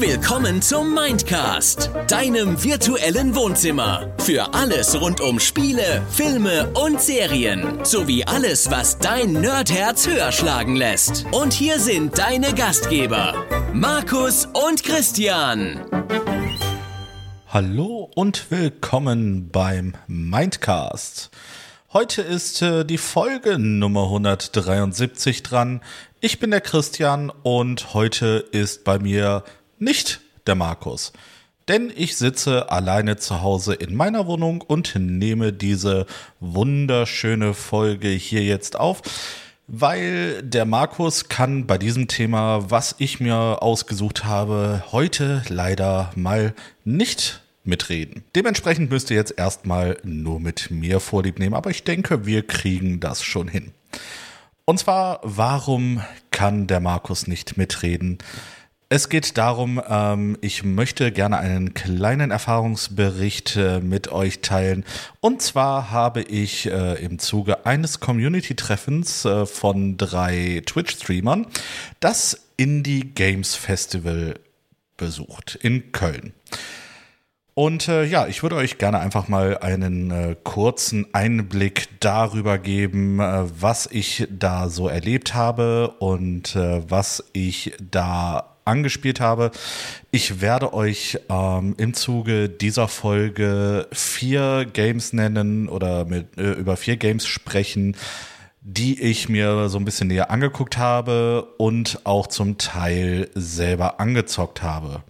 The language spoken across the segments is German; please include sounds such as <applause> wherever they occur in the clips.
Willkommen zum Mindcast, deinem virtuellen Wohnzimmer. Für alles rund um Spiele, Filme und Serien. Sowie alles, was dein Nerdherz höher schlagen lässt. Und hier sind deine Gastgeber, Markus und Christian. Hallo und willkommen beim Mindcast. Heute ist äh, die Folge Nummer 173 dran. Ich bin der Christian und heute ist bei mir nicht der Markus. Denn ich sitze alleine zu Hause in meiner Wohnung und nehme diese wunderschöne Folge hier jetzt auf, weil der Markus kann bei diesem Thema, was ich mir ausgesucht habe, heute leider mal nicht mitreden. Dementsprechend müsst ihr jetzt erstmal nur mit mir Vorlieb nehmen, aber ich denke, wir kriegen das schon hin. Und zwar, warum kann der Markus nicht mitreden? Es geht darum, ähm, ich möchte gerne einen kleinen Erfahrungsbericht äh, mit euch teilen. Und zwar habe ich äh, im Zuge eines Community-Treffens äh, von drei Twitch-Streamern das Indie Games Festival besucht in Köln. Und äh, ja, ich würde euch gerne einfach mal einen äh, kurzen Einblick darüber geben, äh, was ich da so erlebt habe und äh, was ich da angespielt habe. Ich werde euch ähm, im Zuge dieser Folge vier Games nennen oder mit, äh, über vier Games sprechen, die ich mir so ein bisschen näher angeguckt habe und auch zum Teil selber angezockt habe.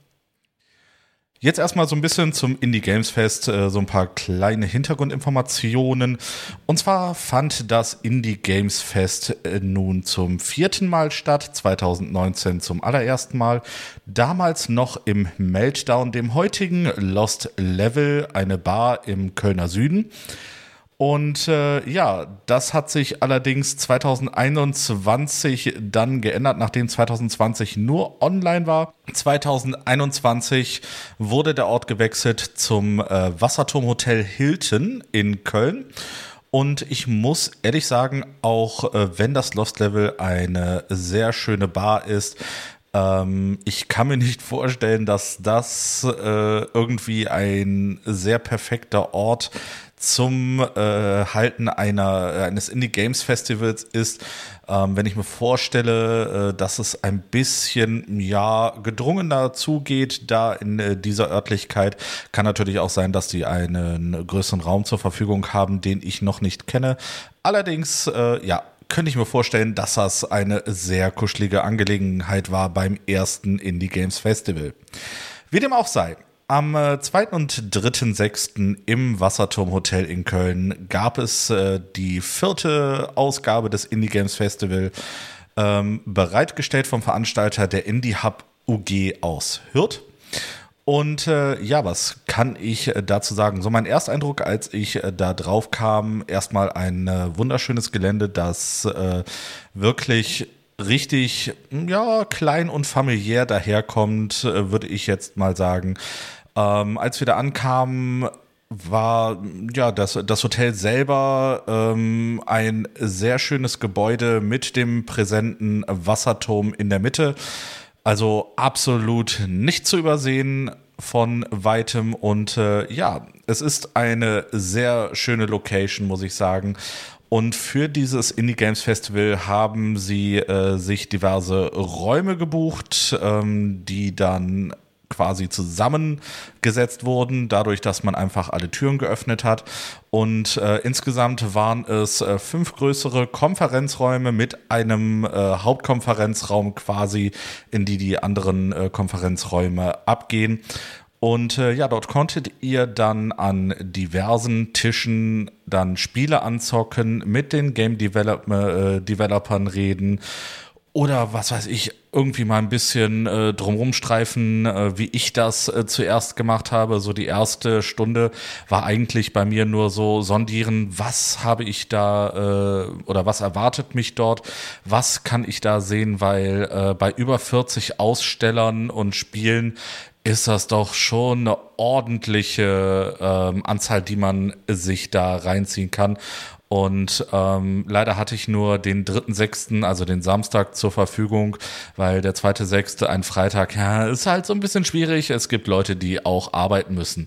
Jetzt erstmal so ein bisschen zum Indie Games Fest, äh, so ein paar kleine Hintergrundinformationen. Und zwar fand das Indie Games Fest äh, nun zum vierten Mal statt, 2019 zum allerersten Mal. Damals noch im Meltdown, dem heutigen Lost Level, eine Bar im Kölner Süden. Und äh, ja, das hat sich allerdings 2021 dann geändert, nachdem 2020 nur online war. 2021 wurde der Ort gewechselt zum äh, Wasserturmhotel Hilton in Köln. Und ich muss ehrlich sagen, auch äh, wenn das Lost Level eine sehr schöne Bar ist, ähm, ich kann mir nicht vorstellen, dass das äh, irgendwie ein sehr perfekter Ort zum äh, Halten einer, äh, eines Indie Games Festivals ist, ähm, wenn ich mir vorstelle, äh, dass es ein bisschen ja gedrungener zugeht, da in äh, dieser Örtlichkeit, kann natürlich auch sein, dass die einen größeren Raum zur Verfügung haben, den ich noch nicht kenne. Allerdings, äh, ja, könnte ich mir vorstellen, dass das eine sehr kuschelige Angelegenheit war beim ersten Indie Games Festival. Wie dem auch sei, am 2. Äh, und 3.6. im Wasserturm Hotel in Köln gab es äh, die vierte Ausgabe des Indie Games Festival, ähm, bereitgestellt vom Veranstalter der Indie Hub UG aus Hürth. Und äh, ja, was kann ich äh, dazu sagen? So mein Ersteindruck, als ich äh, da drauf kam, erstmal ein äh, wunderschönes Gelände, das wirklich richtig, ja, klein und familiär daherkommt, würde ich jetzt mal sagen. Ähm, als wir da ankamen, war ja das, das Hotel selber ähm, ein sehr schönes Gebäude mit dem präsenten Wasserturm in der Mitte. Also absolut nicht zu übersehen von weitem und äh, ja, es ist eine sehr schöne Location, muss ich sagen. Und für dieses Indie Games Festival haben sie äh, sich diverse Räume gebucht, ähm, die dann quasi zusammengesetzt wurden, dadurch, dass man einfach alle Türen geöffnet hat. Und äh, insgesamt waren es äh, fünf größere Konferenzräume mit einem äh, Hauptkonferenzraum quasi, in die die anderen äh, Konferenzräume abgehen. Und äh, ja, dort konntet ihr dann an diversen Tischen dann Spiele anzocken, mit den Game Develop äh, Developern reden oder was weiß ich, irgendwie mal ein bisschen äh, drumrum streifen, äh, wie ich das äh, zuerst gemacht habe. So die erste Stunde war eigentlich bei mir nur so sondieren, was habe ich da äh, oder was erwartet mich dort, was kann ich da sehen, weil äh, bei über 40 Ausstellern und Spielen ist das doch schon eine ordentliche ähm, Anzahl, die man sich da reinziehen kann. Und ähm, leider hatte ich nur den dritten sechsten, also den Samstag zur Verfügung, weil der zweite sechste, ein Freitag, ja, ist halt so ein bisschen schwierig. Es gibt Leute, die auch arbeiten müssen.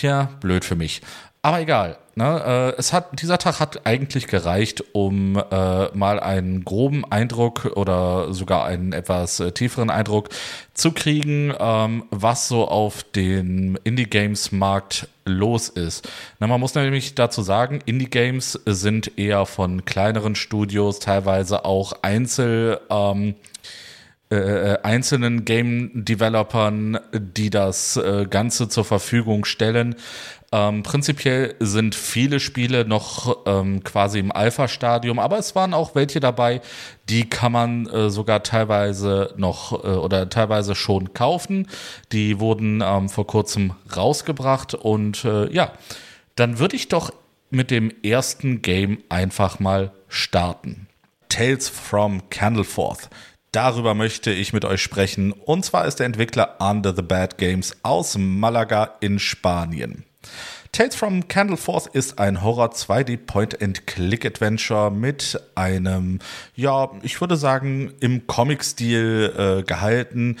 Ja, blöd für mich. Aber egal. Ne? Äh, es hat, dieser Tag hat eigentlich gereicht, um äh, mal einen groben Eindruck oder sogar einen etwas äh, tieferen Eindruck zu kriegen, ähm, was so auf dem Indie-Games-Markt los ist. Na, man muss nämlich dazu sagen, Indie-Games sind eher von kleineren Studios, teilweise auch Einzel. Ähm, äh, äh, einzelnen Game-Developern, die das äh, Ganze zur Verfügung stellen. Ähm, prinzipiell sind viele Spiele noch ähm, quasi im Alpha-Stadium, aber es waren auch welche dabei, die kann man äh, sogar teilweise noch äh, oder teilweise schon kaufen. Die wurden ähm, vor kurzem rausgebracht und äh, ja, dann würde ich doch mit dem ersten Game einfach mal starten. Tales from Candleforth. Darüber möchte ich mit euch sprechen. Und zwar ist der Entwickler Under the Bad Games aus Malaga in Spanien. Tales from Candleforth ist ein Horror 2D Point-and-Click-Adventure mit einem, ja, ich würde sagen, im Comic-Stil äh, gehalten.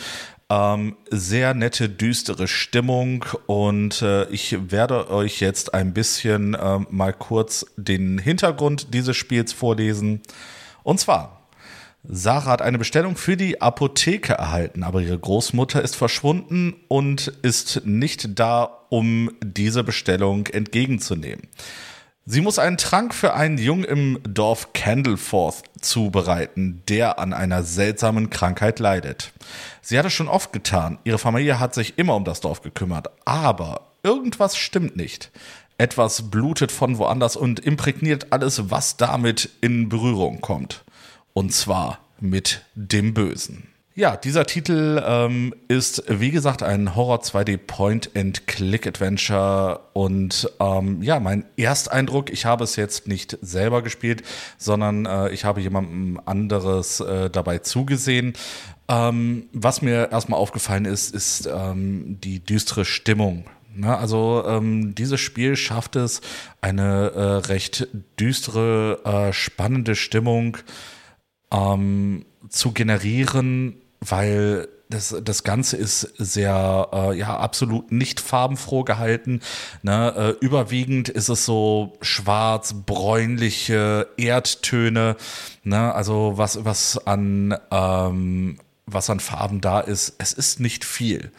Ähm, sehr nette, düstere Stimmung und äh, ich werde euch jetzt ein bisschen äh, mal kurz den Hintergrund dieses Spiels vorlesen. Und zwar Sarah hat eine Bestellung für die Apotheke erhalten, aber ihre Großmutter ist verschwunden und ist nicht da, um diese Bestellung entgegenzunehmen. Sie muss einen Trank für einen Jungen im Dorf Candleforth zubereiten, der an einer seltsamen Krankheit leidet. Sie hat es schon oft getan, ihre Familie hat sich immer um das Dorf gekümmert, aber irgendwas stimmt nicht. Etwas blutet von woanders und imprägniert alles, was damit in Berührung kommt. Und zwar mit dem Bösen. Ja, dieser Titel ähm, ist, wie gesagt, ein Horror 2D Point-and-Click-Adventure. Und ähm, ja, mein Ersteindruck, ich habe es jetzt nicht selber gespielt, sondern äh, ich habe jemandem anderes äh, dabei zugesehen. Ähm, was mir erstmal aufgefallen ist, ist ähm, die düstere Stimmung. Ne? Also ähm, dieses Spiel schafft es, eine äh, recht düstere, äh, spannende Stimmung ähm, zu generieren, weil das, das Ganze ist sehr, äh, ja, absolut nicht farbenfroh gehalten. Ne? Äh, überwiegend ist es so schwarz, bräunliche Erdtöne. Ne? Also was, was an, ähm, was an Farben da ist, es ist nicht viel.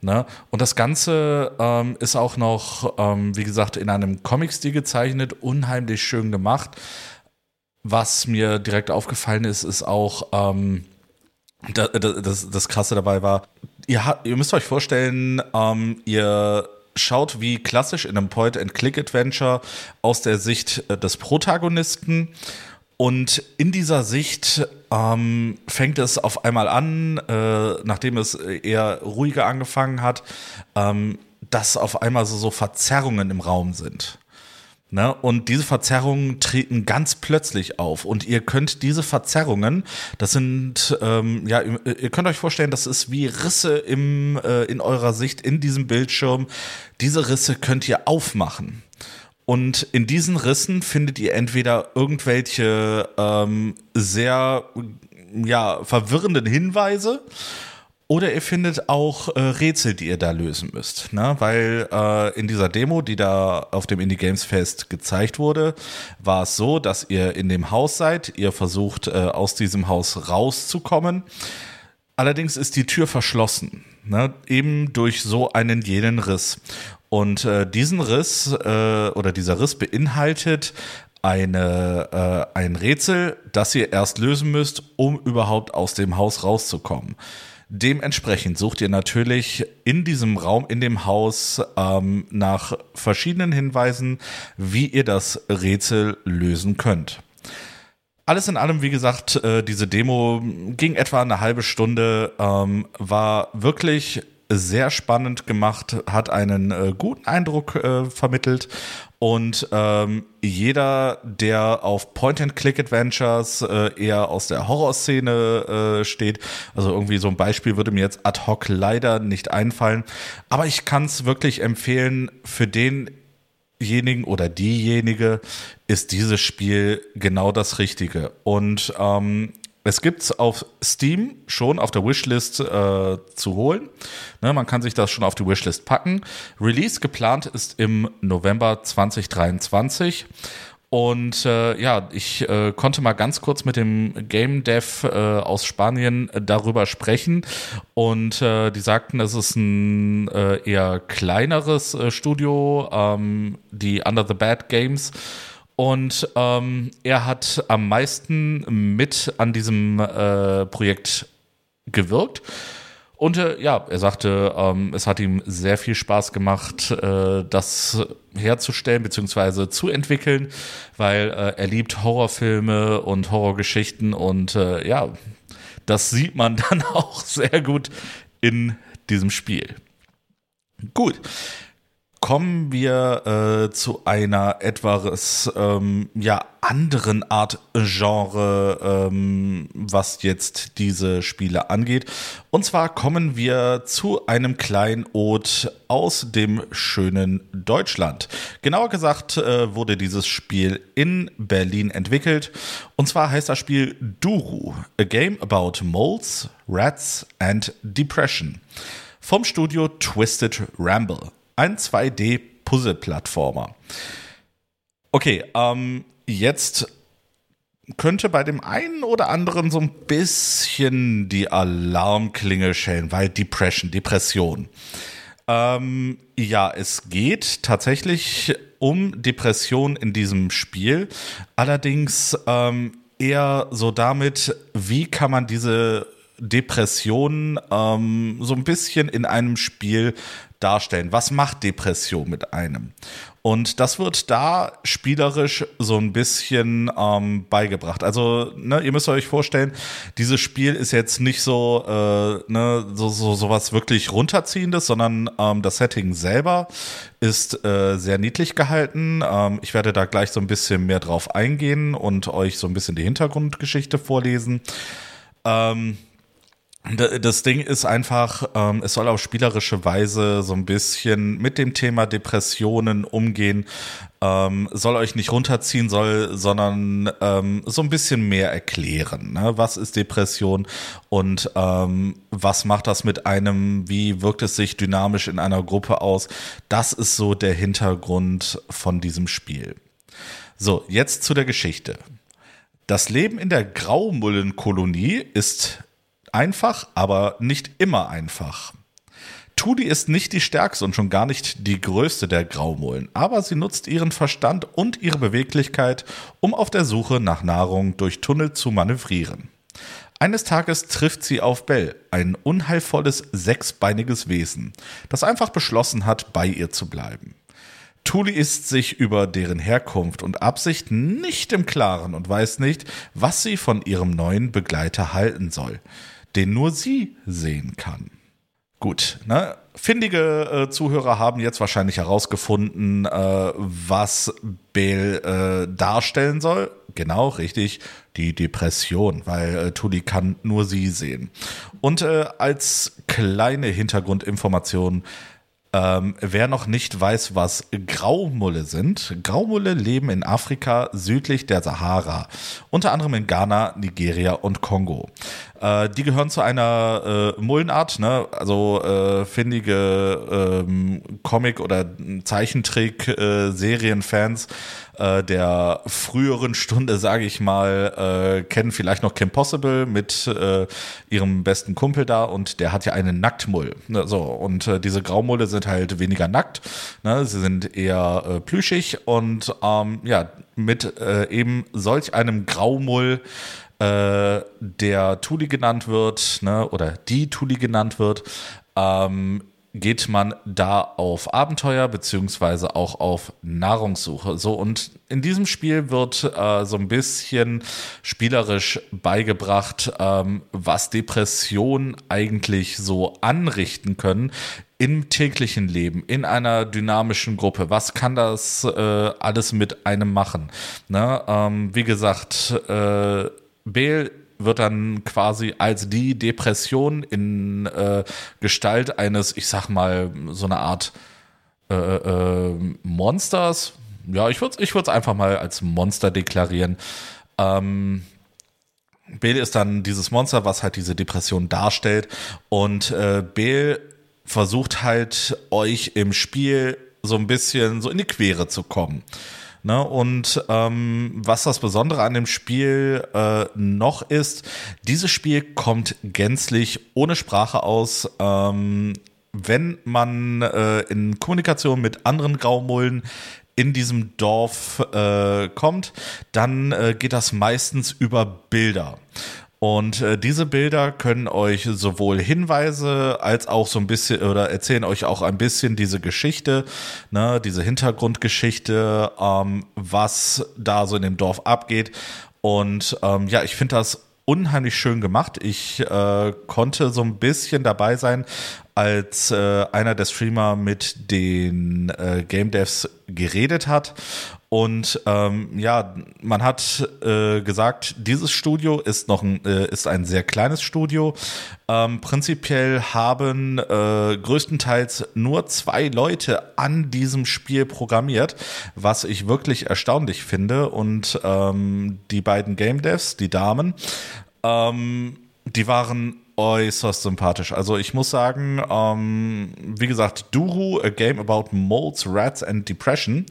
Ne? Und das Ganze ähm, ist auch noch, ähm, wie gesagt, in einem Comic-Stil gezeichnet, unheimlich schön gemacht. Was mir direkt aufgefallen ist, ist auch, ähm, das, das, das Krasse dabei war, ihr, ihr müsst euch vorstellen, ähm, ihr schaut wie klassisch in einem Point-and-Click-Adventure aus der Sicht äh, des Protagonisten. Und in dieser Sicht ähm, fängt es auf einmal an, äh, nachdem es eher ruhiger angefangen hat, ähm, dass auf einmal so, so Verzerrungen im Raum sind. Ne? Und diese Verzerrungen treten ganz plötzlich auf. Und ihr könnt diese Verzerrungen, das sind, ähm, ja, ihr könnt euch vorstellen, das ist wie Risse im, äh, in eurer Sicht in diesem Bildschirm. Diese Risse könnt ihr aufmachen. Und in diesen Rissen findet ihr entweder irgendwelche ähm, sehr ja, verwirrenden Hinweise oder ihr findet auch äh, Rätsel, die ihr da lösen müsst. Ne? Weil äh, in dieser Demo, die da auf dem Indie Games Fest gezeigt wurde, war es so, dass ihr in dem Haus seid, ihr versucht äh, aus diesem Haus rauszukommen. Allerdings ist die Tür verschlossen, ne? eben durch so einen jenen Riss. Und äh, diesen Riss äh, oder dieser Riss beinhaltet eine, äh, ein Rätsel, das ihr erst lösen müsst, um überhaupt aus dem Haus rauszukommen. Dementsprechend sucht ihr natürlich in diesem Raum, in dem Haus ähm, nach verschiedenen Hinweisen, wie ihr das Rätsel lösen könnt. Alles in allem, wie gesagt, äh, diese Demo ging etwa eine halbe Stunde, ähm, war wirklich sehr spannend gemacht, hat einen äh, guten Eindruck äh, vermittelt und ähm, jeder, der auf Point-and-Click-Adventures äh, eher aus der Horrorszene äh, steht, also irgendwie so ein Beispiel würde mir jetzt ad hoc leider nicht einfallen, aber ich kann es wirklich empfehlen für den demjenigen oder diejenige ist dieses Spiel genau das Richtige. Und ähm, es gibt's auf Steam schon auf der Wishlist äh, zu holen. Ne, man kann sich das schon auf die Wishlist packen. Release geplant ist im November 2023. Und äh, ja, ich äh, konnte mal ganz kurz mit dem Game Dev äh, aus Spanien darüber sprechen. Und äh, die sagten, es ist ein äh, eher kleineres äh, Studio, ähm, die Under the Bad Games. Und ähm, er hat am meisten mit an diesem äh, Projekt gewirkt. Und äh, ja, er sagte, ähm, es hat ihm sehr viel Spaß gemacht, äh, das herzustellen bzw. zu entwickeln, weil äh, er liebt Horrorfilme und Horrorgeschichten und äh, ja, das sieht man <laughs> dann auch sehr gut in diesem Spiel. Gut, kommen wir äh, zu einer etwas ähm, ja anderen Art Genre, ähm, was jetzt diese Spiele angeht. Und zwar kommen wir zu einem kleinen Ode aus dem schönen Deutschland. Genauer gesagt äh, wurde dieses Spiel in Berlin entwickelt. Und zwar heißt das Spiel Duru, a game about moles, rats and depression. Vom Studio Twisted Ramble ein 2D-Puzzle-Plattformer. Okay, ähm, jetzt könnte bei dem einen oder anderen so ein bisschen die Alarmklinge schellen, weil Depression, Depression. Ähm, ja, es geht tatsächlich um Depression in diesem Spiel. Allerdings ähm, eher so damit, wie kann man diese Depression ähm, so ein bisschen in einem Spiel darstellen. Was macht Depression mit einem? Und das wird da spielerisch so ein bisschen ähm, beigebracht. Also, ne, ihr müsst euch vorstellen, dieses Spiel ist jetzt nicht so, äh, ne, so, so, so was wirklich runterziehendes, sondern ähm, das Setting selber ist äh, sehr niedlich gehalten. Ähm, ich werde da gleich so ein bisschen mehr drauf eingehen und euch so ein bisschen die Hintergrundgeschichte vorlesen. Ähm, das Ding ist einfach, ähm, es soll auf spielerische Weise so ein bisschen mit dem Thema Depressionen umgehen, ähm, soll euch nicht runterziehen, soll, sondern ähm, so ein bisschen mehr erklären. Ne? Was ist Depression und ähm, was macht das mit einem? Wie wirkt es sich dynamisch in einer Gruppe aus? Das ist so der Hintergrund von diesem Spiel. So, jetzt zu der Geschichte. Das Leben in der Graumullenkolonie ist einfach, aber nicht immer einfach. Tudi ist nicht die stärkste und schon gar nicht die größte der Graumullen, aber sie nutzt ihren Verstand und ihre Beweglichkeit, um auf der Suche nach Nahrung durch Tunnel zu manövrieren. Eines Tages trifft sie auf Bell, ein unheilvolles sechsbeiniges Wesen, das einfach beschlossen hat, bei ihr zu bleiben. Tuli ist sich über deren Herkunft und Absicht nicht im Klaren und weiß nicht, was sie von ihrem neuen Begleiter halten soll den nur sie sehen kann. Gut, ne? Findige äh, Zuhörer haben jetzt wahrscheinlich herausgefunden, äh, was Bale äh, darstellen soll. Genau, richtig, die Depression, weil äh, Tully kann nur sie sehen. Und äh, als kleine Hintergrundinformation, ähm, wer noch nicht weiß, was Graumulle sind, Graumulle leben in Afrika südlich der Sahara, unter anderem in Ghana, Nigeria und Kongo. Äh, die gehören zu einer äh, Mullenart, ne? also äh, findige ähm, Comic- oder Zeichentrick-Serienfans äh, der früheren Stunde, sage ich mal, äh, kennen vielleicht noch Kim Possible mit äh, ihrem besten Kumpel da und der hat ja einen Nacktmull. Ne? So, und äh, diese Graumulle sind halt weniger nackt, ne? sie sind eher äh, plüschig und ähm, ja, mit äh, eben solch einem Graumull äh, der Tuli genannt wird, ne, oder die Tuli genannt wird, ähm, geht man da auf Abenteuer beziehungsweise auch auf Nahrungssuche. So und in diesem Spiel wird äh, so ein bisschen spielerisch beigebracht, ähm, was Depressionen eigentlich so anrichten können im täglichen Leben, in einer dynamischen Gruppe. Was kann das äh, alles mit einem machen? Ne? Ähm, wie gesagt, äh, Bale wird dann quasi als die Depression in äh, Gestalt eines, ich sag mal, so eine Art äh, äh, Monsters. Ja, ich würde es ich einfach mal als Monster deklarieren. Ähm, Bale ist dann dieses Monster, was halt diese Depression darstellt. Und äh, Bale versucht halt euch im Spiel so ein bisschen so in die Quere zu kommen. Ne? Und ähm, was das Besondere an dem Spiel äh, noch ist, dieses Spiel kommt gänzlich ohne Sprache aus. Ähm, wenn man äh, in Kommunikation mit anderen Graumullen in diesem Dorf äh, kommt, dann äh, geht das meistens über Bilder. Und äh, diese Bilder können euch sowohl Hinweise als auch so ein bisschen oder erzählen euch auch ein bisschen diese Geschichte, ne, diese Hintergrundgeschichte, ähm, was da so in dem Dorf abgeht. Und ähm, ja, ich finde das unheimlich schön gemacht. Ich äh, konnte so ein bisschen dabei sein, als äh, einer der Streamer mit den äh, Game Devs geredet hat. Und ähm, ja, man hat äh, gesagt, dieses Studio ist noch ein, äh, ist ein sehr kleines Studio. Ähm, prinzipiell haben äh, größtenteils nur zwei Leute an diesem Spiel programmiert, was ich wirklich erstaunlich finde. Und ähm, die beiden Game Devs, die Damen, ähm, die waren äußerst sympathisch. Also ich muss sagen, ähm, wie gesagt, Duru, a game about moles, rats and depression,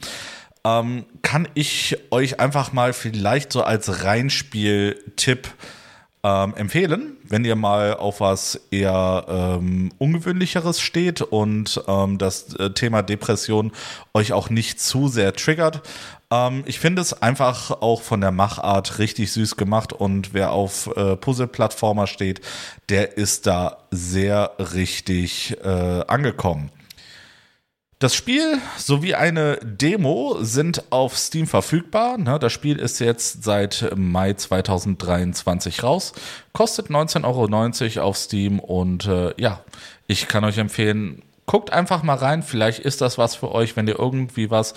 ähm, kann ich euch einfach mal vielleicht so als Reinspiel-Tipp ähm, empfehlen, wenn ihr mal auf was eher ähm, ungewöhnlicheres steht und ähm, das äh, Thema Depression euch auch nicht zu sehr triggert. Ähm, ich finde es einfach auch von der Machart richtig süß gemacht und wer auf äh, Puzzle-Plattformer steht, der ist da sehr richtig äh, angekommen. Das Spiel sowie eine Demo sind auf Steam verfügbar. Das Spiel ist jetzt seit Mai 2023 raus. Kostet 19,90 Euro auf Steam und äh, ja, ich kann euch empfehlen, guckt einfach mal rein. Vielleicht ist das was für euch, wenn ihr irgendwie was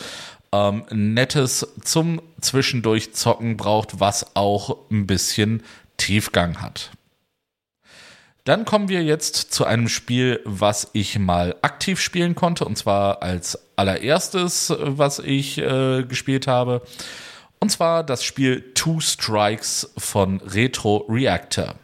ähm, Nettes zum Zwischendurch zocken braucht, was auch ein bisschen Tiefgang hat. Dann kommen wir jetzt zu einem Spiel, was ich mal aktiv spielen konnte, und zwar als allererstes, was ich äh, gespielt habe. Und zwar das Spiel Two Strikes von Retro Reactor.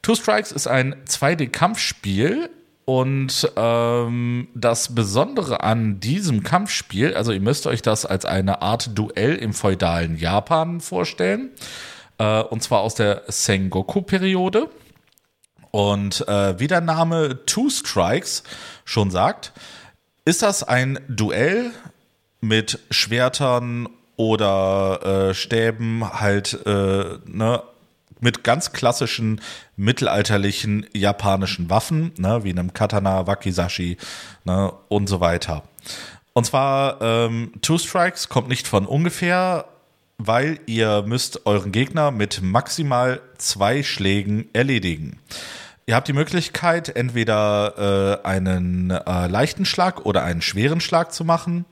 Two Strikes ist ein 2D-Kampfspiel und ähm, das Besondere an diesem Kampfspiel, also ihr müsst euch das als eine Art Duell im feudalen Japan vorstellen, äh, und zwar aus der Sengoku-Periode. Und äh, wie der Name Two Strikes schon sagt, ist das ein Duell mit Schwertern oder äh, Stäben halt äh, ne, mit ganz klassischen mittelalterlichen japanischen Waffen, ne, wie einem Katana, Wakizashi ne, und so weiter. Und zwar ähm, Two Strikes kommt nicht von ungefähr, weil ihr müsst euren Gegner mit maximal zwei Schlägen erledigen. Ihr habt die Möglichkeit, entweder äh, einen äh, leichten Schlag oder einen schweren Schlag zu machen.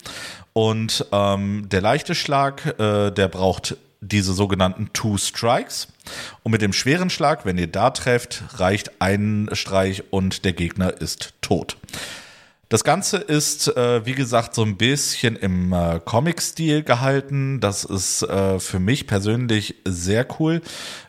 Und ähm, der leichte Schlag, äh, der braucht diese sogenannten Two Strikes. Und mit dem schweren Schlag, wenn ihr da trefft, reicht ein Streich und der Gegner ist tot. Das Ganze ist, äh, wie gesagt, so ein bisschen im äh, Comic-Stil gehalten. Das ist äh, für mich persönlich sehr cool.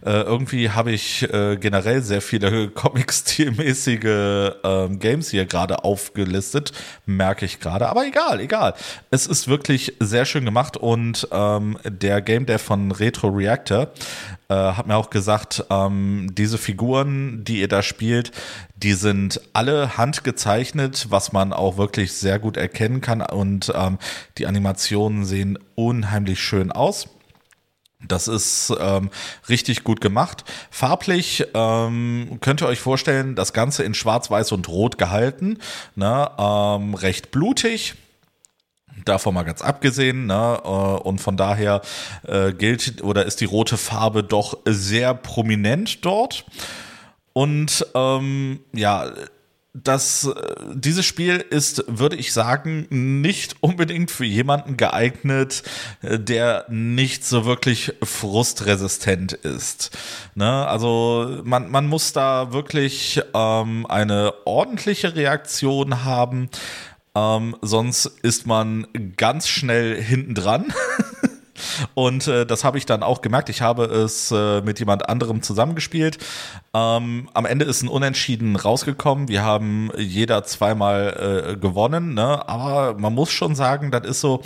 Äh, irgendwie habe ich äh, generell sehr viele <laughs> Comic-Stil-mäßige ähm, Games hier gerade aufgelistet, merke ich gerade. Aber egal, egal. Es ist wirklich sehr schön gemacht und ähm, der Game Dev von Retro Reactor äh, hat mir auch gesagt, ähm, diese Figuren, die ihr da spielt, die sind alle handgezeichnet, was man auch wirklich sehr gut erkennen kann. Und ähm, die Animationen sehen unheimlich schön aus. Das ist ähm, richtig gut gemacht. Farblich ähm, könnt ihr euch vorstellen, das Ganze in Schwarz-Weiß und Rot gehalten. Ne? Ähm, recht blutig. Davon mal ganz abgesehen, ne? Äh, und von daher äh, gilt oder ist die rote Farbe doch sehr prominent dort. Und ähm, ja, das, äh, dieses Spiel ist, würde ich sagen, nicht unbedingt für jemanden geeignet, der nicht so wirklich frustresistent ist. Ne? Also man, man muss da wirklich ähm, eine ordentliche Reaktion haben Ähm, sonst ist man ganz schnell hinten dran. <laughs> Und äh, das habe ich dann auch gemerkt. Ich habe es äh, mit jemand anderem zusammengespielt. Ähm, am Ende ist ein Unentschieden rausgekommen. Wir haben jeder zweimal äh, gewonnen. Ne? Aber man muss schon sagen, das ist so,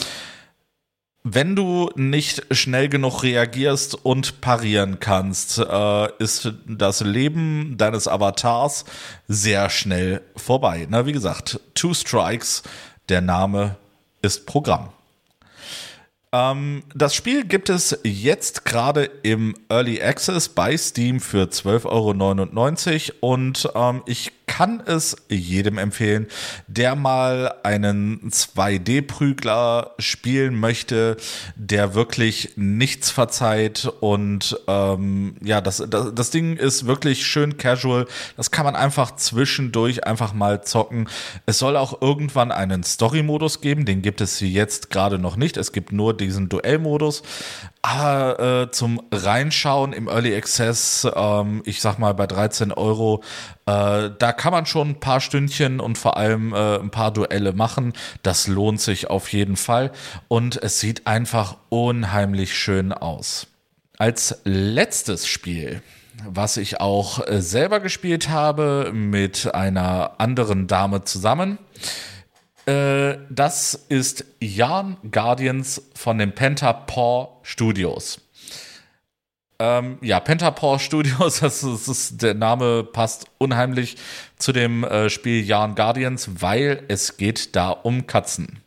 wenn du nicht schnell genug reagierst und parieren kannst, äh, ist das Leben deines Avatars sehr schnell vorbei. Na, wie gesagt, Two Strikes, der Name ist Programm. Ähm, das Spiel gibt es jetzt gerade im Early Access bei Steam für 12,99 Euro und ähm, ich kann es jedem empfehlen, der mal einen 2D-Prügler spielen möchte, der wirklich nichts verzeiht und ähm, ja, das, das, das Ding ist wirklich schön casual. Das kann man einfach zwischendurch einfach mal zocken. Es soll auch irgendwann einen Story-Modus geben, den gibt es jetzt gerade noch nicht. Es gibt nur diesen Duell-Modus. Aber äh, zum Reinschauen im Early Access, ähm, ich sag mal bei 13 Euro, äh, da kann man schon ein paar Stündchen und vor allem äh, ein paar Duelle machen. Das lohnt sich auf jeden Fall. Und es sieht einfach unheimlich schön aus. Als letztes Spiel was ich auch äh, selber gespielt habe mit einer anderen Dame zusammen. Äh, das ist Jan Guardians von den Pentapaw Studios. Ähm, ja, Pentapaw Studios, <laughs> das ist, das ist, der Name passt unheimlich zu dem äh, Spiel Jan Guardians, weil es geht da um Katzen.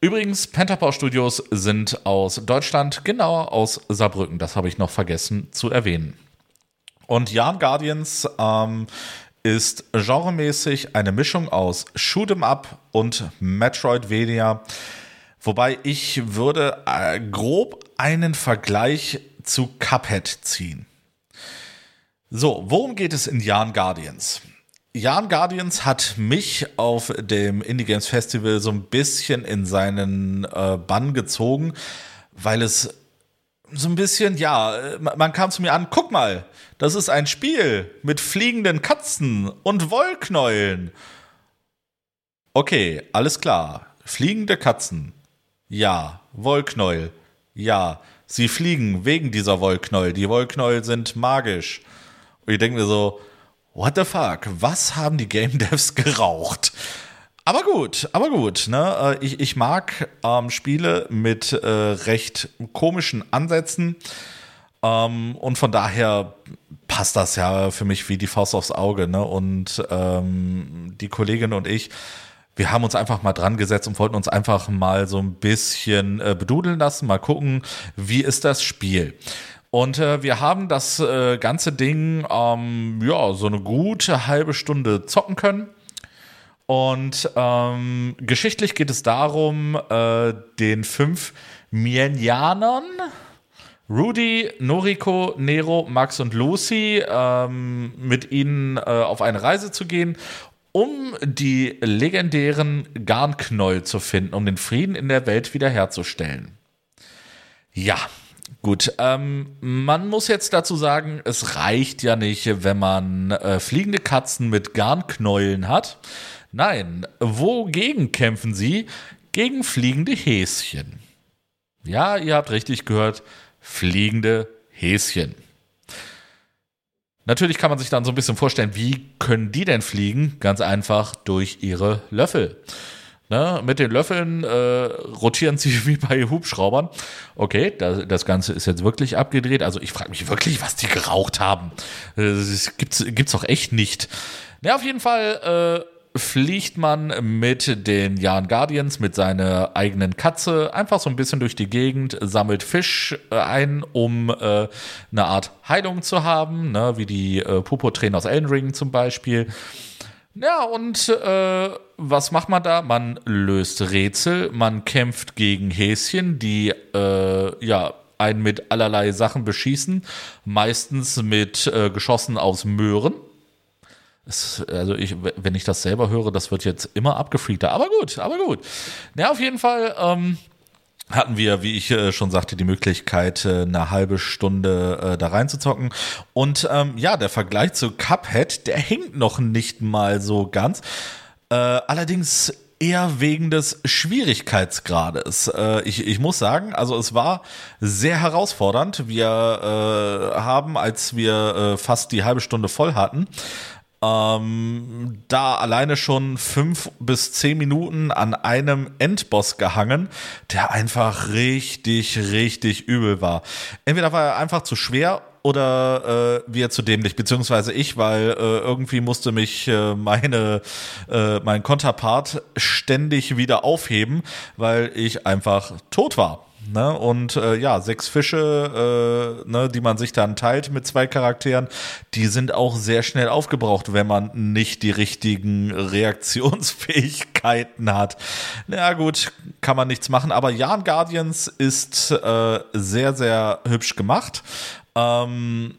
Übrigens, Pentapaw Studios sind aus Deutschland, genauer aus Saarbrücken. Das habe ich noch vergessen zu erwähnen. Und Jan Guardians ähm, ist genremäßig eine Mischung aus Shoot'em Up und Metroidvania. Wobei ich würde äh, grob einen Vergleich zu Cuphead ziehen. So, worum geht es in Yarn Guardians? Yarn Guardians hat mich auf dem Indie Games Festival so ein bisschen in seinen äh, Bann gezogen, weil es so ein bisschen, ja, man kam zu mir an, guck mal, das ist ein Spiel mit fliegenden Katzen und Wollknäueln. Okay, alles klar. Fliegende Katzen. Ja. Wollknäuel. Ja. Sie fliegen wegen dieser Wollknäuel. Die Wollknäuel sind magisch. Und ich denke mir so, what the fuck? Was haben die Game Devs geraucht? Aber gut, aber gut. Ne? Äh, ich, ich mag ähm, Spiele mit äh, recht komischen Ansätzen. Ähm, und von daher passt das ja für mich wie die Faust aufs Auge. Ne? Und ähm, die Kollegin und ich, wir haben uns einfach mal dran gesetzt und wollten uns einfach mal so ein bisschen äh, bedudeln lassen, mal gucken, wie ist das Spiel. Und äh, wir haben das äh, ganze Ding ähm, ja so eine gute halbe Stunde zocken können. Und ähm, geschichtlich geht es darum, äh, den fünf Mienjanern, Rudy, Noriko, Nero, Max und Lucy, ähm, mit ihnen äh, auf eine Reise zu gehen, um die legendären Garnknäuel zu finden, um den Frieden in der Welt wiederherzustellen. Ja, Gut, ähm, man muss jetzt dazu sagen, es reicht ja nicht, wenn man äh, fliegende Katzen mit Garnknäulen hat. Nein, wogegen kämpfen sie? Gegen fliegende Häschen. Ja, ihr habt richtig gehört, fliegende Häschen. Natürlich kann man sich dann so ein bisschen vorstellen, wie können die denn fliegen? Ganz einfach durch ihre Löffel. Ne, mit den Löffeln äh, rotieren sie <laughs> wie bei Hubschraubern. Okay, das, das Ganze ist jetzt wirklich abgedreht. Also ich frage mich wirklich, was die geraucht haben. Das gibt's, gibt's doch echt nicht. Ja, auf jeden Fall äh, fliegt man mit den Jan Guardians, mit seiner eigenen Katze einfach so ein bisschen durch die Gegend, sammelt Fisch äh, ein, um äh, eine Art Heilung zu haben, ne, wie die äh, Pupo-Tränen aus Elden Ring zum Beispiel. Ja, und äh, was macht man da? Man löst Rätsel, man kämpft gegen Häschen, die äh, ja einen mit allerlei Sachen beschießen, meistens mit äh, Geschossen aus Möhren. Es, also ich, wenn ich das selber höre, das wird jetzt immer abgefreakter. Aber gut, aber gut. Ja, auf jeden Fall ähm, hatten wir, wie ich äh, schon sagte, die Möglichkeit, äh, eine halbe Stunde äh, da reinzuzocken. Und ähm, ja, der Vergleich zu Cuphead, der hinkt noch nicht mal so ganz. Äh, allerdings eher wegen des Schwierigkeitsgrades. Äh, ich, ich muss sagen, also es war sehr herausfordernd. Wir äh, haben, als wir fast die halbe Stunde voll hatten, ähm, da alleine schon fünf bis zehn Minuten an einem Endboss gehangen, der einfach richtig, richtig übel war. Entweder war er einfach zu schwer oder äh, wir zu dämlich, beziehungsweise ich, weil äh, irgendwie musste mich äh, meine äh, mein Konterpart ständig wieder aufheben, weil ich einfach tot war. Ne? Und äh, ja, sechs Fische, äh, ne, die man sich dann teilt mit zwei Charakteren, die sind auch sehr schnell aufgebraucht, wenn man nicht die richtigen Reaktionsfähigkeiten hat. Na ja, gut, kann man nichts machen. Aber Jan Guardians ist äh, sehr, sehr hübsch gemacht. Ähm,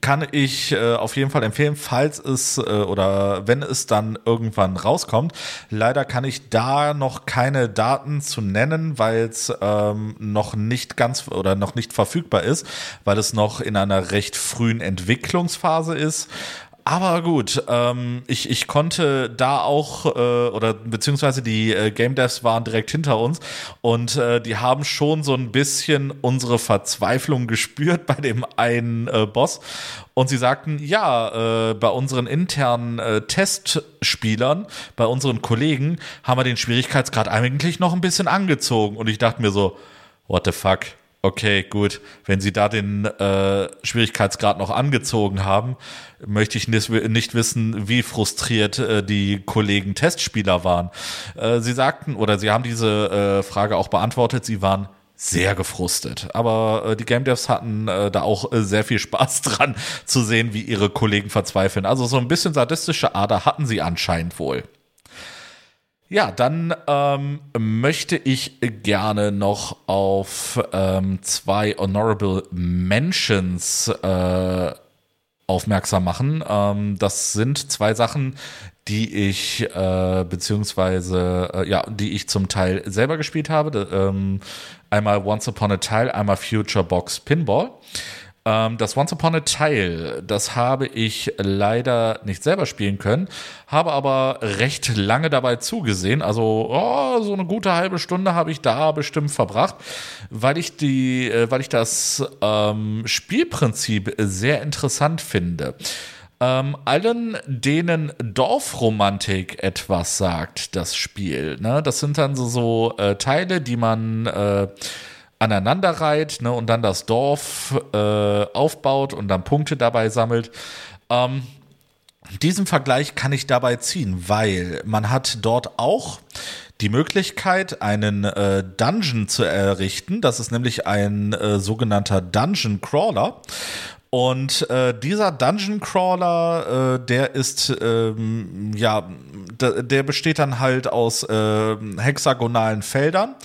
kann ich äh, auf jeden Fall empfehlen, falls es äh, oder wenn es dann irgendwann rauskommt. Leider kann ich da noch keine Daten zu nennen, weil es ähm, noch nicht ganz oder noch nicht verfügbar ist, weil es noch in einer recht frühen Entwicklungsphase ist. Aber gut, ähm, ich, ich konnte da auch, äh, oder beziehungsweise die äh, Game Devs waren direkt hinter uns und äh, die haben schon so ein bisschen unsere Verzweiflung <laughs> gespürt bei dem einen äh, Boss. Und sie sagten, ja, äh, bei unseren internen äh, Testspielern, bei unseren Kollegen, haben wir den Schwierigkeitsgrad eigentlich noch ein bisschen angezogen. Und ich dachte mir so, what the fuck? Okay, gut. Wenn Sie da den äh, Schwierigkeitsgrad noch angezogen haben, möchte ich nicht, wissen, wie frustriert äh, die Kollegen Testspieler waren. Äh, Sie sagten, oder Sie haben diese äh, Frage auch beantwortet, Sie waren sehr gefrustet. Aber äh, die Game Devs hatten äh, da auch äh, sehr viel Spaß <laughs> dran zu sehen, wie ihre Kollegen verzweifeln. Also so ein bisschen sadistische Ader hatten sie anscheinend wohl. Ja, dann ähm, möchte ich gerne noch auf ähm, zwei Honorable Mentions äh, aufmerksam machen. Ähm, das sind zwei Sachen, die ich äh, beziehungsweise äh, ja, die ich zum Teil selber gespielt habe. Ähm, einmal Once Upon a Tile, einmal Future Box Pinball. Ähm, das Once Upon a Tile, das habe ich leider nicht selber spielen können, habe aber recht lange dabei zugesehen. Also oh, so eine gute halbe Stunde habe ich da bestimmt verbracht, weil ich die, äh, weil ich das ähm, Spielprinzip sehr interessant finde. Ähm, allen, denen Dorfromantik etwas sagt, das Spiel, ne, das sind dann so, so äh, Teile, die man äh, aneinanderreiht ne, und dann das Dorf äh, aufbaut und dann Punkte dabei sammelt. Ähm, diesen Vergleich kann ich dabei ziehen, weil man hat dort auch die Möglichkeit, einen äh, Dungeon zu errichten. Das ist nämlich ein äh, sogenannter Dungeon Crawler. Und äh, dieser Dungeon Crawler, äh, der ist ähm, ja, der besteht dann halt aus äh, hexagonalen Feldern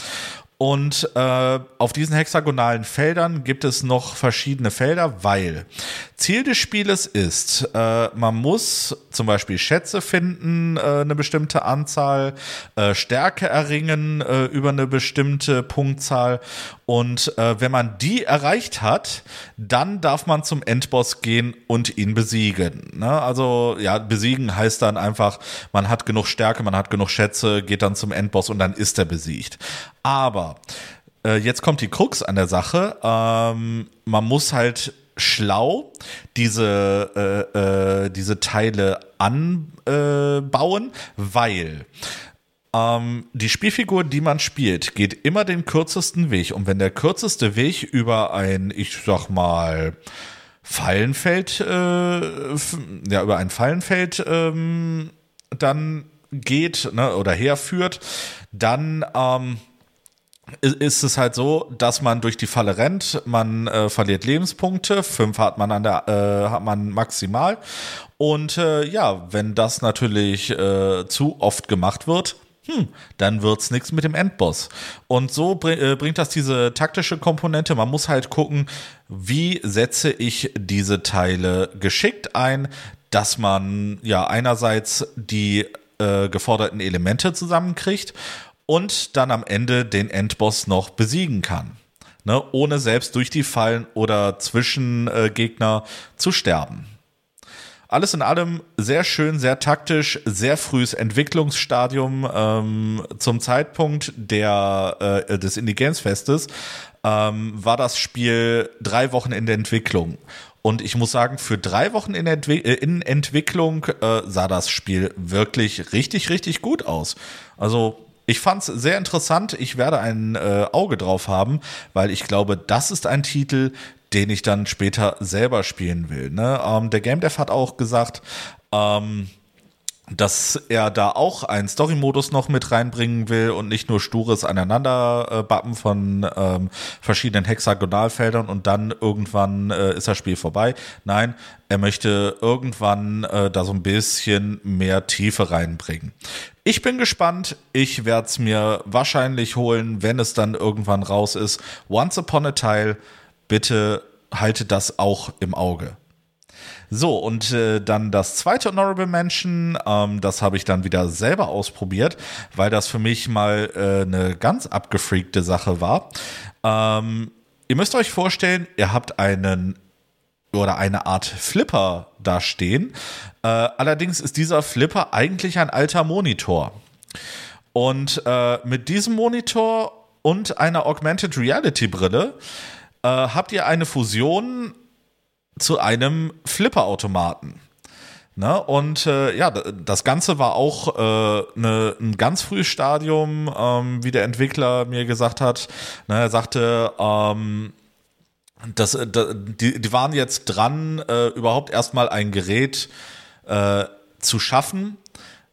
und äh, auf diesen hexagonalen Feldern gibt es noch verschiedene Felder, weil Ziel des Spieles ist, äh, man muss zum Beispiel Schätze finden, äh, eine bestimmte Anzahl, äh, Stärke erringen äh, über eine bestimmte Punktzahl. Und äh, wenn man die erreicht hat, dann darf man zum Endboss gehen und ihn besiegen. Ne? Also ja, besiegen heißt dann einfach, man hat genug Stärke, man hat genug Schätze, geht dann zum Endboss und dann ist er besiegt. Aber äh, jetzt kommt die Krux an der Sache. Ähm, man muss halt schlau diese, äh, äh, diese Teile anbauen, weil ähm, die Spielfigur, die man spielt, geht immer den kürzesten Weg. Und wenn der kürzeste Weg über ein, ich sag mal, Fallenfeld, äh, ja, über ein Fallenfeld ähm, dann geht ne, oder herführt, dann ähm, ist es halt so, dass man durch die Falle rennt, man äh, verliert Lebenspunkte, fünf hat man an der äh, hat man maximal und äh, ja, wenn das natürlich äh, zu oft gemacht wird, hm, dann wird's nichts mit dem Endboss. Und so bring, äh, bringt das diese taktische Komponente. Man muss halt gucken, wie setze ich diese Teile geschickt ein, dass man ja einerseits die äh, geforderten Elemente zusammenkriegt und dann am Ende den Endboss noch besiegen kann. Ne, ohne selbst durch die Fallen oder zwischen äh, zu sterben. alles in allem sehr schön, sehr taktisch, sehr frühes Entwicklungsstadium ähm, zum Zeitpunkt der äh, des Indie Games Festes ähm, war das Spiel drei Wochen in der Entwicklung. Und ich muss sagen, für drei Wochen in, Entwi äh, in Entwicklung äh, sah das Spiel wirklich richtig, richtig gut aus. Also ich fand's sehr interessant. Ich werde ein äh, Auge drauf haben, weil ich glaube, das ist ein Titel, den ich dann später selber spielen will. Ne? Ähm, der Game Dev hat auch gesagt, ähm, dass er da auch einen Story-Modus noch mit reinbringen will und nicht nur stures Aneinanderbappen äh, von ähm, verschiedenen Hexagonalfeldern und dann irgendwann äh, ist das Spiel vorbei. Nein, er möchte irgendwann äh, da so ein bisschen mehr Tiefe reinbringen. Ich bin gespannt. Ich werde es mir wahrscheinlich holen, wenn es dann irgendwann raus ist. Once Upon a Tile, bitte halte das auch im Auge. So, und äh, dann das zweite Honorable Mention, ähm, das habe ich dann wieder selber ausprobiert, weil das für mich mal äh, eine ganz abgefreakte Sache war. Ähm, ihr müsst euch vorstellen, ihr habt einen oder eine Art Flipper da stehen. Äh, allerdings ist dieser Flipper eigentlich ein alter Monitor. Und äh, mit diesem Monitor und einer Augmented Reality Brille äh, habt ihr eine Fusion zu einem Flipperautomaten. Ne? Und äh, ja, das Ganze war auch äh, ne, ein ganz frühes Stadium, ähm, wie der Entwickler mir gesagt hat. Ne, er sagte, ähm, das, äh, das, die, die waren jetzt dran, äh, überhaupt erstmal ein Gerät äh, zu schaffen,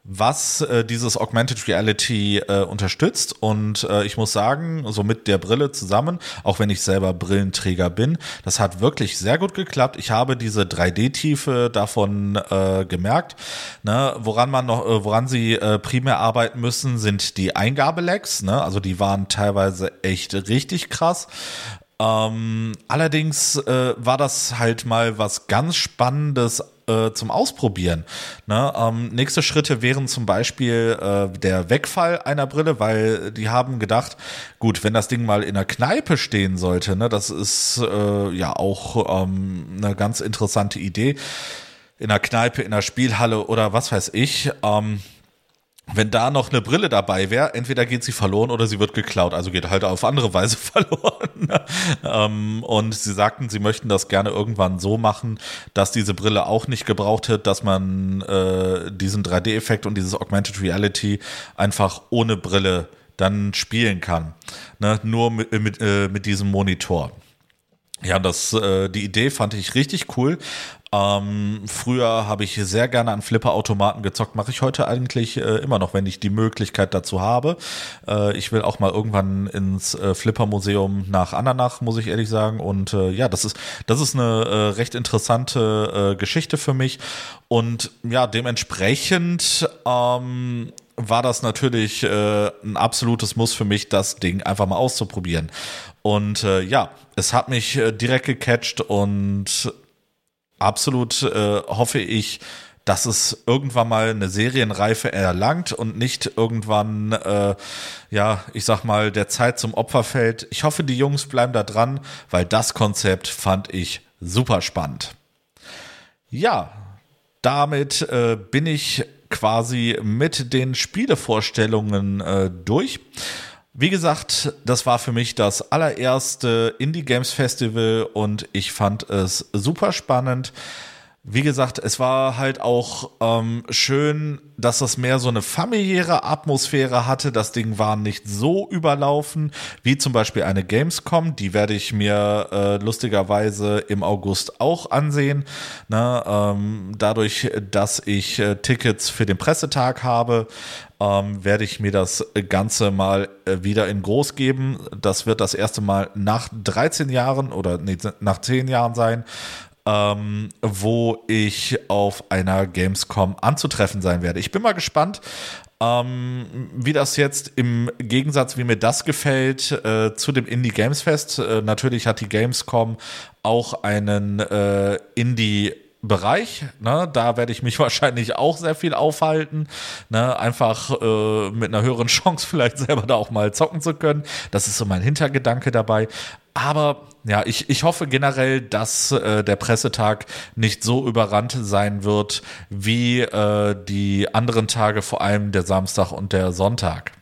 was äh, dieses Augmented Reality äh, unterstützt. Und äh, ich muss sagen, so mit der Brille zusammen, auch wenn ich selber Brillenträger bin, das hat wirklich sehr gut geklappt. Ich habe diese 3D-Tiefe davon äh, gemerkt. Ne, woran man noch, äh, woran sie äh, primär arbeiten müssen, sind die Eingabelags. Ne? Also die waren teilweise echt richtig krass. Ähm, allerdings äh, war das halt mal was ganz Spannendes äh, zum Ausprobieren. Ne? Ähm, nächste Schritte wären zum Beispiel äh, der Wegfall einer Brille, weil die haben gedacht, gut, wenn das Ding mal in der Kneipe stehen sollte, ne, das ist äh, ja auch ähm, eine ganz interessante Idee. In der Kneipe, in der Spielhalle oder was weiß ich. Ähm, wenn da noch eine Brille dabei wäre, entweder geht sie verloren oder sie wird geklaut, also geht halt auf andere Weise <laughs> verloren. ähm, und sie sagten, sie möchten das gerne irgendwann so machen, dass diese Brille auch nicht gebraucht wird, dass man äh, diesen 3D-Effekt und dieses Augmented Reality einfach ohne Brille dann spielen kann. Ne? Nur mit, mit, äh, mit diesem Monitor. Ja, das, äh, die Idee fand ich richtig cool. Ähm, früher habe ich sehr gerne an Flipper-Automaten gezockt, mache ich heute eigentlich äh, immer noch, wenn ich die Möglichkeit dazu habe. Äh, ich will auch mal irgendwann ins äh, Flipper-Museum nach Andernach, muss ich ehrlich sagen. Und äh, ja, das ist, das ist eine äh, recht interessante äh, Geschichte für mich. Und ja, dementsprechend ähm, war das natürlich äh, ein absolutes Muss für mich, das Ding einfach mal auszuprobieren. Und äh, ja, es hat mich äh, direkt gecatcht und absolut äh, hoffe ich, dass es irgendwann mal eine Serienreife erlangt und nicht irgendwann, äh, ja, ich sag mal, der Zeit zum Opfer fällt. Ich hoffe, die Jungs bleiben da dran, weil das Konzept fand ich super spannend. Ja, damit äh, bin ich quasi mit den Spielevorstellungen äh, durch. Wie gesagt, das war für mich das allererste Indie Games Festival und ich fand es super spannend. Wie gesagt, es war halt auch ähm, schön, dass das mehr so eine familiäre Atmosphäre hatte. Das Ding war nicht so überlaufen wie zum Beispiel eine Gamescom. Die werde ich mir äh, lustigerweise im August auch ansehen. Ne? Ähm, dadurch, dass ich äh, Tickets für den Pressetag habe, ähm, werde ich mir das Ganze mal äh, wieder in groß geben. Das wird das erste Mal nach 13 Jahren oder nee, nach 10 Jahren sein ähm, wo ich auf einer Gamescom anzutreffen sein werde. Ich bin mal gespannt, ähm, wie das jetzt im Gegensatz, wie mir das gefällt, äh, zu dem Indie Games Fest. Äh, natürlich hat die Gamescom auch einen äh, Indie Bereich. Ne? Da werde ich mich <laughs> wahrscheinlich auch sehr viel aufhalten. Ne? Einfach äh, mit einer höheren Chance <laughs> vielleicht selber da auch mal zocken zu können. Das ist so mein Hintergedanke dabei. Aber ja, ich, ich hoffe generell, dass äh, der Pressetag nicht so überrannt sein wird wie äh, die anderen Tage, vor allem der Samstag und der Sonntag.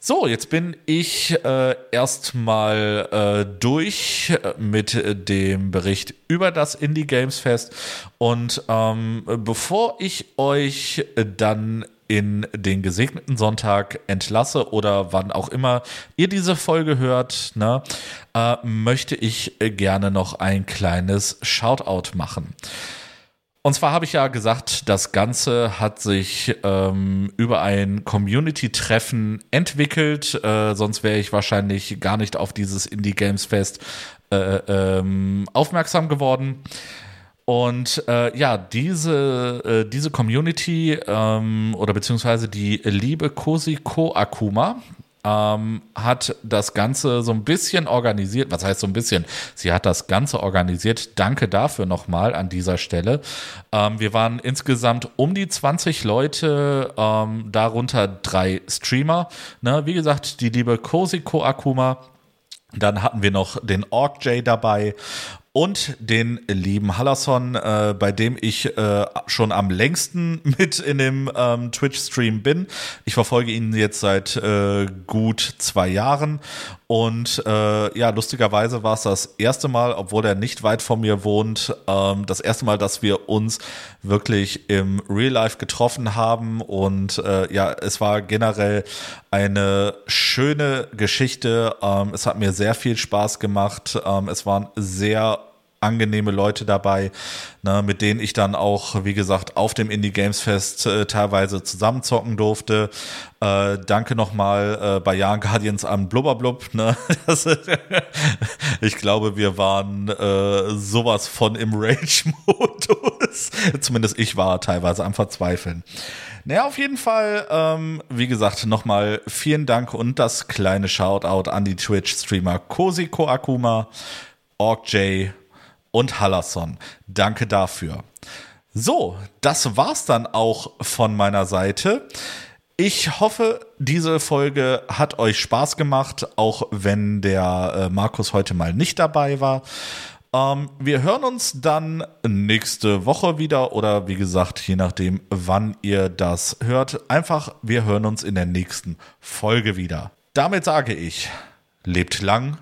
So, jetzt bin ich äh, erstmal äh, durch äh, mit dem Bericht über das Indie Games Fest. Und ähm, bevor ich euch dann in den gesegneten Sonntag entlasse oder wann auch immer ihr diese Folge hört, ne, äh, möchte ich gerne noch ein kleines Shoutout machen. Und zwar habe ich ja gesagt, das Ganze hat sich ähm, über ein Community-Treffen entwickelt. Äh, sonst wäre ich wahrscheinlich gar nicht auf dieses Indie Games Fest äh, ähm, aufmerksam geworden. Und äh, ja, diese, äh, diese Community ähm, oder beziehungsweise die liebe Kosi Ko Akuma, ähm, hat das Ganze so ein bisschen organisiert. Was heißt so ein bisschen? Sie hat das Ganze organisiert. Danke dafür nochmal an dieser Stelle. Ähm, wir waren insgesamt um die 20 Leute, ähm, darunter drei Streamer. Ne? Wie gesagt, die liebe Kosiko Akuma. Dann hatten wir noch den Orc J dabei und den lieben Hallerson, äh, bei dem ich äh, schon am längsten <laughs> mit in dem ähm, Twitch-Stream bin. Ich verfolge ihn jetzt seit äh, gut zwei Jahren und äh, ja, lustigerweise war es das erste Mal, obwohl er nicht weit von mir wohnt, ähm, das erste Mal, dass wir uns wirklich im Real Life getroffen haben. Und äh, ja, es war generell eine schöne Geschichte. Ähm, es hat mir sehr viel Spaß gemacht. Ähm, es waren sehr angenehme Leute dabei, ne, mit denen ich dann auch, wie gesagt, auf dem Indie Games Fest äh, teilweise zusammenzocken durfte. Äh, danke nochmal äh, bei Young Guardians an Blubberblub. Ne? <laughs> Das, <laughs> ich glaube, wir waren äh, sowas von im Rage-Modus. <laughs> Zumindest ich war teilweise am Verzweifeln. Naja, auf jeden Fall, ähm, wie gesagt, nochmal vielen Dank und das kleine Shoutout an die Twitch-Streamer Kosiko Akuma, OrgJ und Hallerson. Danke dafür. So, das war's dann auch von meiner Seite. Ich hoffe, diese Folge hat euch Spaß gemacht, auch wenn der äh, Markus heute mal nicht dabei war. Ähm, wir hören uns dann nächste Woche wieder oder wie gesagt, je nachdem, wann ihr das hört. Einfach, wir hören uns in der nächsten Folge wieder. Damit sage ich, lebt lang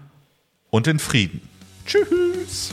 und in Frieden. Tschüss.